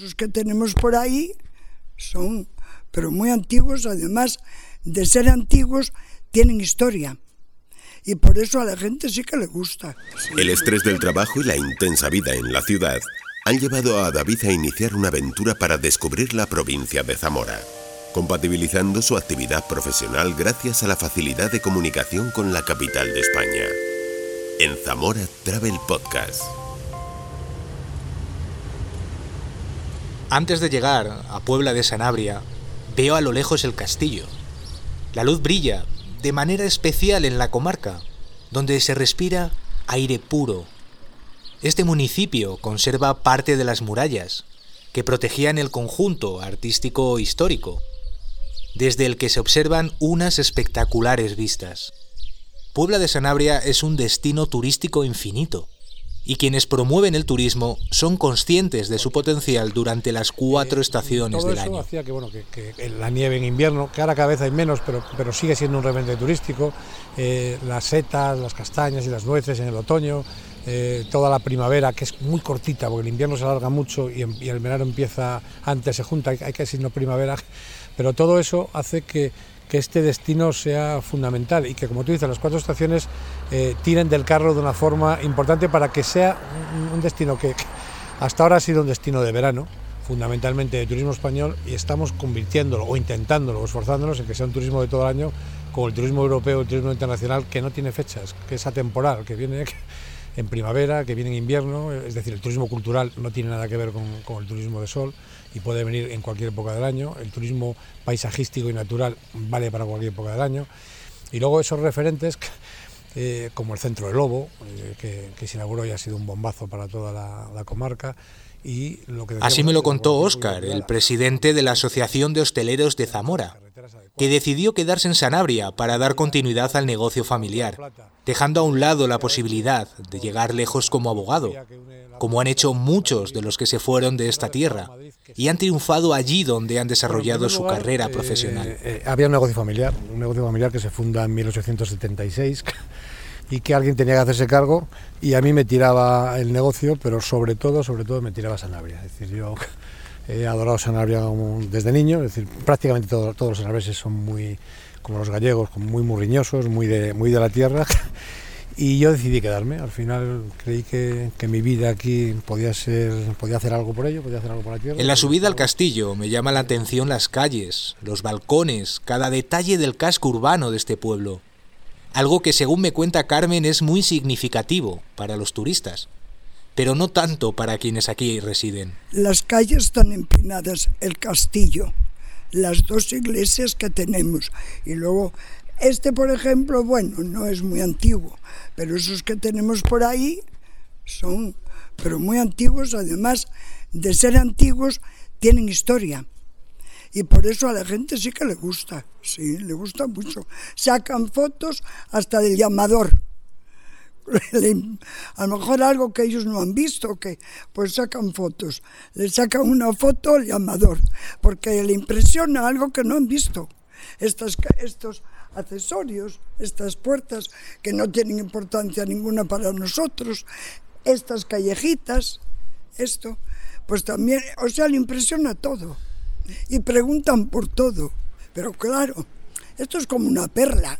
Los que tenemos por ahí son, pero muy antiguos, además de ser antiguos, tienen historia. Y por eso a la gente sí que le gusta. El estrés del trabajo y la intensa vida en la ciudad han llevado a David a iniciar una aventura para descubrir la provincia de Zamora, compatibilizando su actividad profesional gracias a la facilidad de comunicación con la capital de España. En Zamora Travel Podcast. Antes de llegar a Puebla de Sanabria, veo a lo lejos el castillo. La luz brilla de manera especial en la comarca, donde se respira aire puro. Este municipio conserva parte de las murallas, que protegían el conjunto artístico histórico, desde el que se observan unas espectaculares vistas. Puebla de Sanabria es un destino turístico infinito y quienes promueven el turismo son conscientes de su potencial durante las cuatro estaciones Todo del eso año. hacía que, bueno, que, que la nieve en invierno, que ahora cada vez hay menos, pero, pero sigue siendo un referente turístico, eh, las setas, las castañas y las nueces en el otoño, eh, toda la primavera, que es muy cortita, porque el invierno se alarga mucho y, y el verano empieza antes, se junta, hay, hay que decir no primavera, pero todo eso hace que, que este destino sea fundamental y que, como tú dices, las cuatro estaciones eh, tiren del carro de una forma importante para que sea un, destino que, que hasta ahora ha sido un destino de verano, fundamentalmente de turismo español, y estamos convirtiéndolo o intentándolo o esforzándonos en que sea un turismo de todo el año, como el turismo europeo, el turismo internacional, que no tiene fechas, que es atemporal, que viene en primavera, que viene en invierno, es decir, el turismo cultural no tiene nada que ver con, el turismo de sol y puede venir en cualquier época del año, el turismo paisajístico y natural vale para cualquier época del año, y luego esos referentes eh, como el Centro del Lobo, eh, que, que se inauguró y ha sido un bombazo para toda la comarca. Y lo que Así me lo contó Óscar, el presidente de la Asociación de Hosteleros de Zamora, que decidió quedarse en Sanabria para dar continuidad al negocio familiar, dejando a un lado la posibilidad de llegar lejos como abogado, como han hecho muchos de los que se fueron de esta tierra y han triunfado allí donde han desarrollado su carrera eh, profesional. eh, había un negocio familiar, un negocio familiar que se funda en 1876 y que alguien tenía que hacerse cargo y a mí me tiraba el negocio, pero sobre todo, sobre todo me tiraba Sanabria. Es decir, yo he adorado Sanabria desde niño, es decir, prácticamente todo- todos los sanabreses son muy, como los gallegos, muy murriñosos, muy de, muy de la tierra. Y yo decidí quedarme. Al final creí que, que mi vida aquí podía ser, podía hacer algo por ello, podía hacer algo por la tierra. En la subida al castillo me llama la atención las calles, los balcones, cada detalle del casco urbano de este pueblo. Algo que según me cuenta Carmen es muy significativo para los turistas, pero no tanto para quienes aquí residen. Las calles están empinadas, el castillo, las dos iglesias que tenemos. Y luego, este, por ejemplo, bueno, no es muy antiguo, pero esos que tenemos por ahí son, pero muy antiguos, además de ser antiguos, tienen historia. Y por eso a la gente sí que le gusta, sí, le gusta mucho. Sacan fotos hasta del llamador. A lo mejor algo que ellos no han visto, que pues sacan fotos, le sacan una foto al llamador, porque le impresiona algo que no han visto. Estas, estos accesorios, estas puertas que no tienen importancia ninguna para nosotros, estas callejitas, esto, pues también, o sea, le impresiona todo. Y preguntan por todo. Pero claro, esto es como una perla.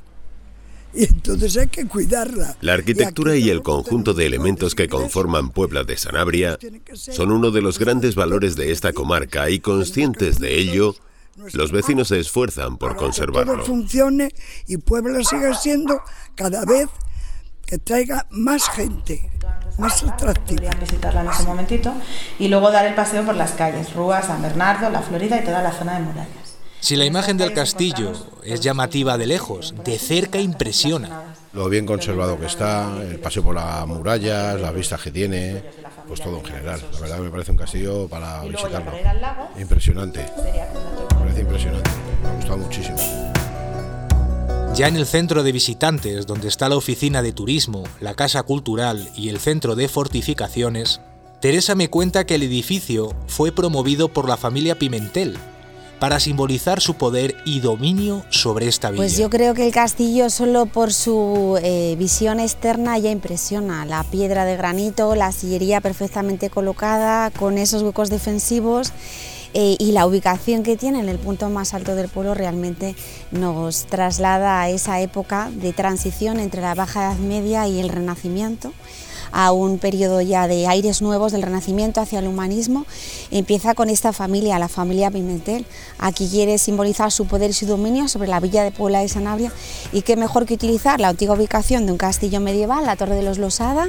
Y entonces hay que cuidarla. La arquitectura y el conjunto de elementos que conforman Puebla de Sanabria son uno de los grandes valores de esta comarca y conscientes de ello, los vecinos se esfuerzan por para que conservarlo. todo funcione y Puebla siga siendo cada vez que traiga más gente, más atractiva. Podrían visitarla en ese momentito y luego dar el paseo por las calles, Rúa, San Bernardo, La Florida y toda la zona de murallas. Si la imagen del castillo es llamativa de lejos, de cerca impresiona. lo bien conservado que está, el paseo por las murallas, las vistas que tiene, pues todo en general. La verdad me parece un castillo para visitarlo. Impresionante, me parece impresionante, me ha gustado muchísimo. Ya en el centro de visitantes, donde está la oficina de turismo, la casa cultural y el centro de fortificaciones, Teresa me cuenta que el edificio fue promovido por la familia Pimentel, para simbolizar su poder y dominio sobre esta villa. Pues yo creo que el castillo solo por su eh, visión externa ya impresiona. La piedra de granito, la sillería perfectamente colocada, con esos huecos defensivos. Eh, y la ubicación que tiene en el punto más alto del pueblo realmente nos traslada a esa época de transición entre la Baja Edad Media y el Renacimiento a un periodo ya de aires nuevos del Renacimiento hacia el humanismo, empieza con esta familia, la familia Pimentel. Aquí quiere simbolizar su poder y su dominio sobre la villa de Puebla de Sanabria y qué mejor que utilizar la antigua ubicación de un castillo medieval, la Torre de los Losada,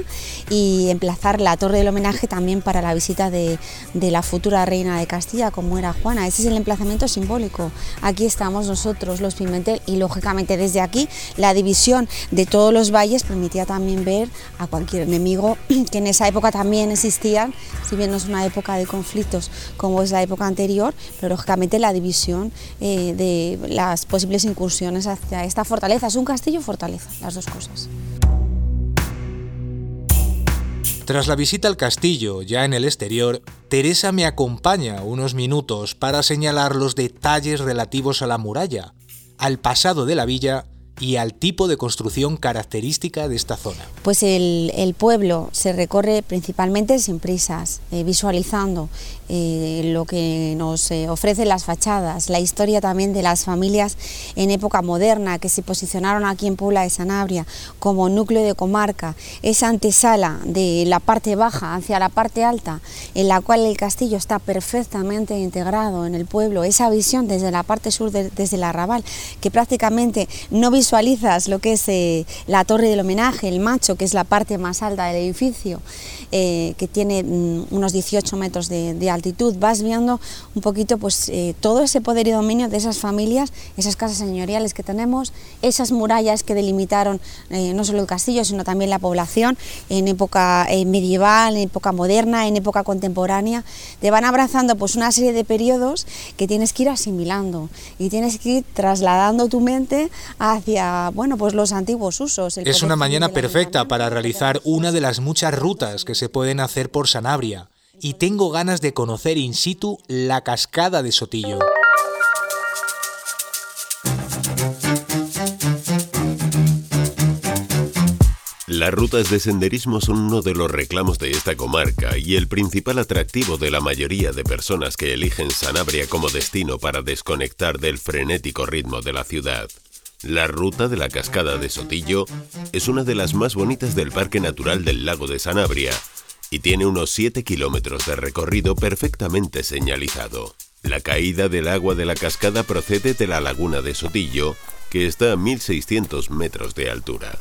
y emplazar la Torre del Homenaje también para la visita de, de la futura reina de Castilla, como era Juana. Ese es el emplazamiento simbólico. Aquí estamos nosotros, los Pimentel, y lógicamente desde aquí la división de todos los valles permitía también ver a cualquier enemigo que en esa época también existían, si bien no es una época de conflictos como es la época anterior, pero lógicamente la división eh, de las posibles incursiones hacia esta fortaleza. Es un castillo fortaleza, las dos cosas. Tras la visita al castillo, ya en el exterior, Teresa me acompaña unos minutos para señalar los detalles relativos a la muralla, al pasado de la villa y al tipo de construcción característica de esta zona? Pues el, pueblo se recorre principalmente sin prisas, eh, visualizando eh, lo que nos eh, ofrecen las fachadas, la historia también de las familias en época moderna que se posicionaron aquí en Puebla de Sanabria como núcleo de comarca, esa antesala de la parte baja hacia la parte alta, en la cual el castillo está perfectamente integrado en el pueblo, esa visión desde la parte sur, desde el arrabal, que prácticamente no visualizas lo que es eh, la torre del homenaje, el macho, que es la parte más alta del edificio, que tiene mm, unos 18 metros de, altitud, vas viendo un poquito pues eh, todo ese poder y dominio de esas familias, esas casas señoriales que tenemos, esas murallas que delimitaron eh, no solo el castillo, sino también la población en época eh, medieval, en época moderna, en época contemporánea, te van abrazando pues una serie de periodos que tienes que ir asimilando y tienes que ir trasladando tu mente hacia, bueno, pues los antiguos usos. es una mañana perfecta para realizar una de las muchas rutas que se pueden hacer por Sanabria y tengo ganas de conocer in situ la cascada de Sotillo. Las rutas de senderismo son uno de los reclamos de esta comarca y el principal atractivo de la mayoría de personas que eligen Sanabria como destino para desconectar del frenético ritmo de la ciudad. La ruta de la cascada de Sotillo es una de las más bonitas del Parque Natural del Lago de Sanabria y tiene unos 7 kilómetros de recorrido perfectamente señalizado. La caída del agua de la cascada procede de la laguna de Sotillo, que está a 1600 metros de altura.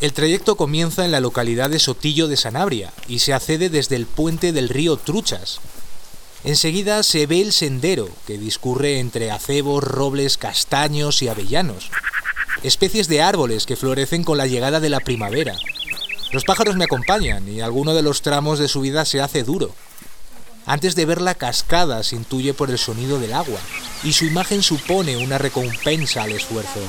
El trayecto comienza en la localidad de Sotillo de Sanabria y se accede desde el puente del río Truchas, Enseguida se ve el sendero que discurre entre acebos, robles, castaños y avellanos, especies de árboles que florecen con la llegada de la primavera. Los pájaros me acompañan y alguno de los tramos de su vida se hace duro. Antes de ver la cascada se intuye por el sonido del agua y su imagen supone una recompensa al esfuerzo.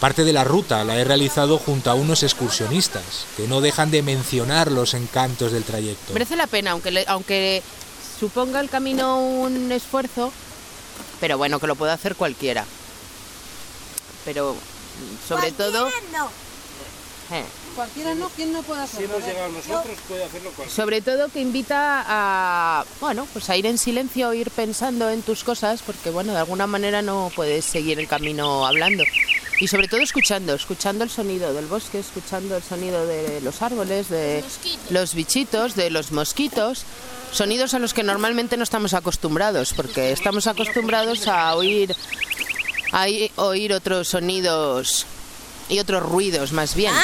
Parte de la ruta la he realizado junto a unos excursionistas, que no dejan de mencionar los encantos del trayecto. Merece la pena, aunque, aunque suponga el camino un esfuerzo, pero bueno, que lo puede hacer cualquiera. Pero sobre todo... Eh. Cualquiera no, ¿quién no puede hacerlo? Si hemos llegado nosotros, puede hacerlo cualquiera. Sobre todo que invita a, bueno, pues a ir en silencio, ir pensando en tus cosas, porque bueno, de alguna manera no puedes seguir el camino hablando y sobre todo escuchando, escuchando el sonido del bosque, escuchando el sonido de los árboles, de los bichitos, de los mosquitos, sonidos a los que normalmente no estamos acostumbrados, porque estamos acostumbrados a oír, a oír otros sonidos y otros ruidos más bien.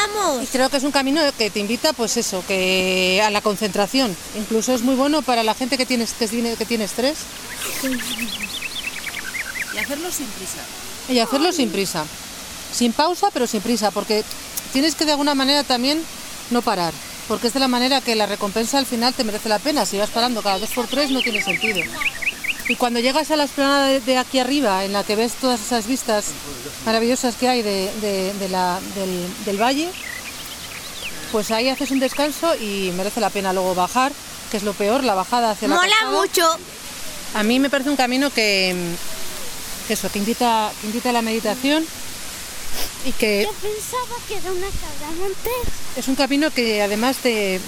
Y creo que es un camino que te invita, pues eso, que a la concentración. Incluso es muy bueno para la gente que tiene, que que tiene estrés. Y hacerlo sin prisa. Y hacerlo sin prisa sin pausa pero sin prisa, porque tienes que de alguna manera también no parar, porque es de la manera que la recompensa al final te merece la pena. Si vas parando cada dos por tres no tiene sentido. Y cuando llegas a la esplanada de, aquí arriba, en la que ves todas esas vistas maravillosas que hay de, la, del, valle, pues ahí haces un descanso y merece la pena luego bajar, que es lo peor, la bajada hacia la Mola cascada. mucho. A mí me parece un camino que, que eso, que invita, que invita a la meditación y que Yo pensaba que era una cabra montés. es un camino que además te,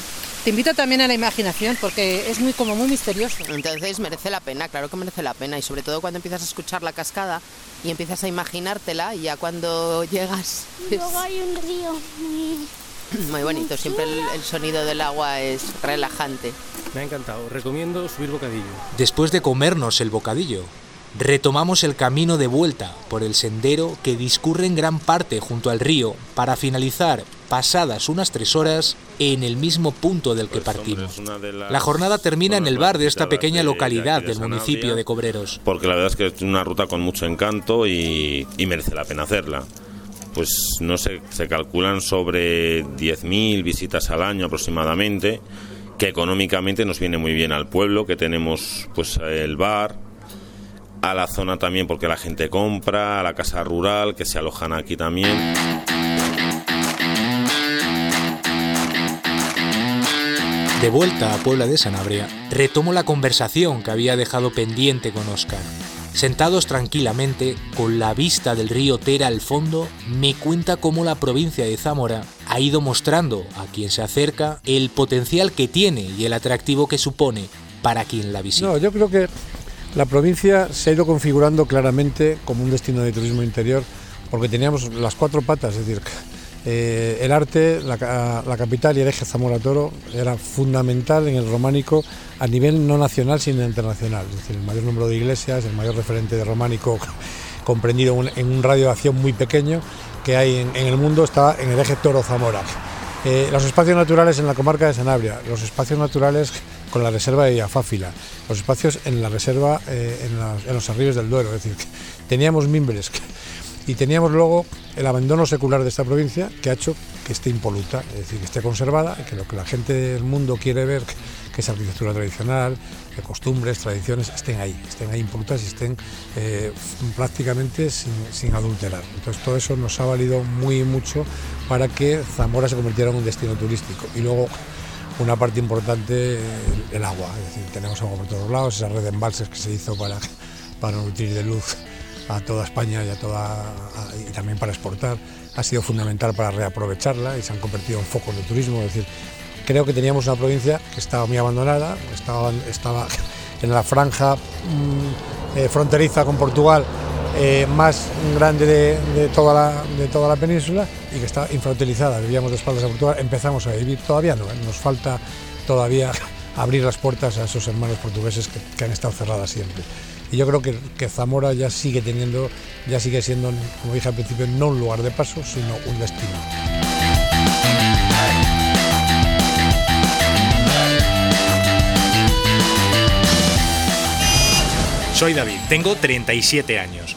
te invita también a la imaginación porque es muy como muy misterioso. Entonces merece la pena, claro que merece la pena. Y sobre todo cuando empiezas a escuchar la cascada y empiezas a imaginártela y ya cuando llegas Y es luego hay un río muy... muy bonito. Siempre el, el sonido del agua es relajante. Me ha encantado. Recomiendo subir bocadillo. Después de comernos el bocadillo, retomamos el camino de vuelta por el sendero que discurre en gran parte junto al río para finalizar, pasadas unas tres horas, en el mismo punto del que partimos. La jornada termina en el bar de esta pequeña localidad del municipio de Cobreros. porque la verdad es que es una ruta con mucho encanto y, y merece la pena hacerla. Pues no sé, se calculan sobre 10.000 visitas al año aproximadamente, que económicamente nos viene muy bien al pueblo, que tenemos pues el bar, a la zona también porque la gente compra, a la casa rural que se alojan aquí también. De vuelta a Puebla de Sanabria, retomo la conversación que había dejado pendiente con Oscar. Sentados tranquilamente, con la vista del río Tera al fondo, me cuenta cómo la provincia de Zamora ha ido mostrando a quien se acerca el potencial que tiene y el atractivo que supone para quien la visita. No, yo creo que la provincia se ha ido configurando claramente como un destino de turismo interior porque teníamos las cuatro patas, es decir, eh, el arte, la, ca- la capital y el eje Zamora-Toro era fundamental en el románico a nivel no nacional sino internacional, es decir, el mayor número de iglesias, el mayor referente de románico comprendido en un- radio de acción muy pequeño que hay en, el mundo estaba en el eje Toro-Zamora. Eh, los espacios naturales en la comarca de Sanabria, los espacios naturales con la reserva de Villafáfila, los espacios en la reserva eh, en, los arríos del Duero, es decir, que teníamos mimbres y teníamos luego el abandono secular de esta provincia que ha hecho que esté impoluta, es decir, que esté conservada, que lo que la gente del mundo quiere ver, que es arquitectura tradicional, que costumbres, tradiciones, estén ahí, estén ahí impolutas y estén eh, prácticamente sin, sin adulterar. Entonces todo eso nos ha valido muy mucho para que Zamora se convirtiera en un destino turístico. Y luego una parte importante, el, agua, es decir, tenemos agua por todos lados, esa red de embalses que se hizo para, para nutrir de luz a toda España y también para exportar, ha sido fundamental para reaprovecharla y se han convertido en focos de turismo. Es decir, creo que teníamos una provincia que estaba muy abandonada, estaba, estaba en la franja mm, eh, fronteriza con Portugal eh, más grande de, toda la, de toda la península y que está infrautilizada. Vivíamos de espaldas a Portugal, empezamos a vivir, todavía no, ¿eh? nos falta todavía abrir las puertas a esos hermanos portugueses que, que han estado cerradas siempre. Y yo creo que, que Zamora ya sigue teniendo, ya sigue siendo, como dije al principio, no un lugar de paso, sino un destino. Soy David, tengo 37 años.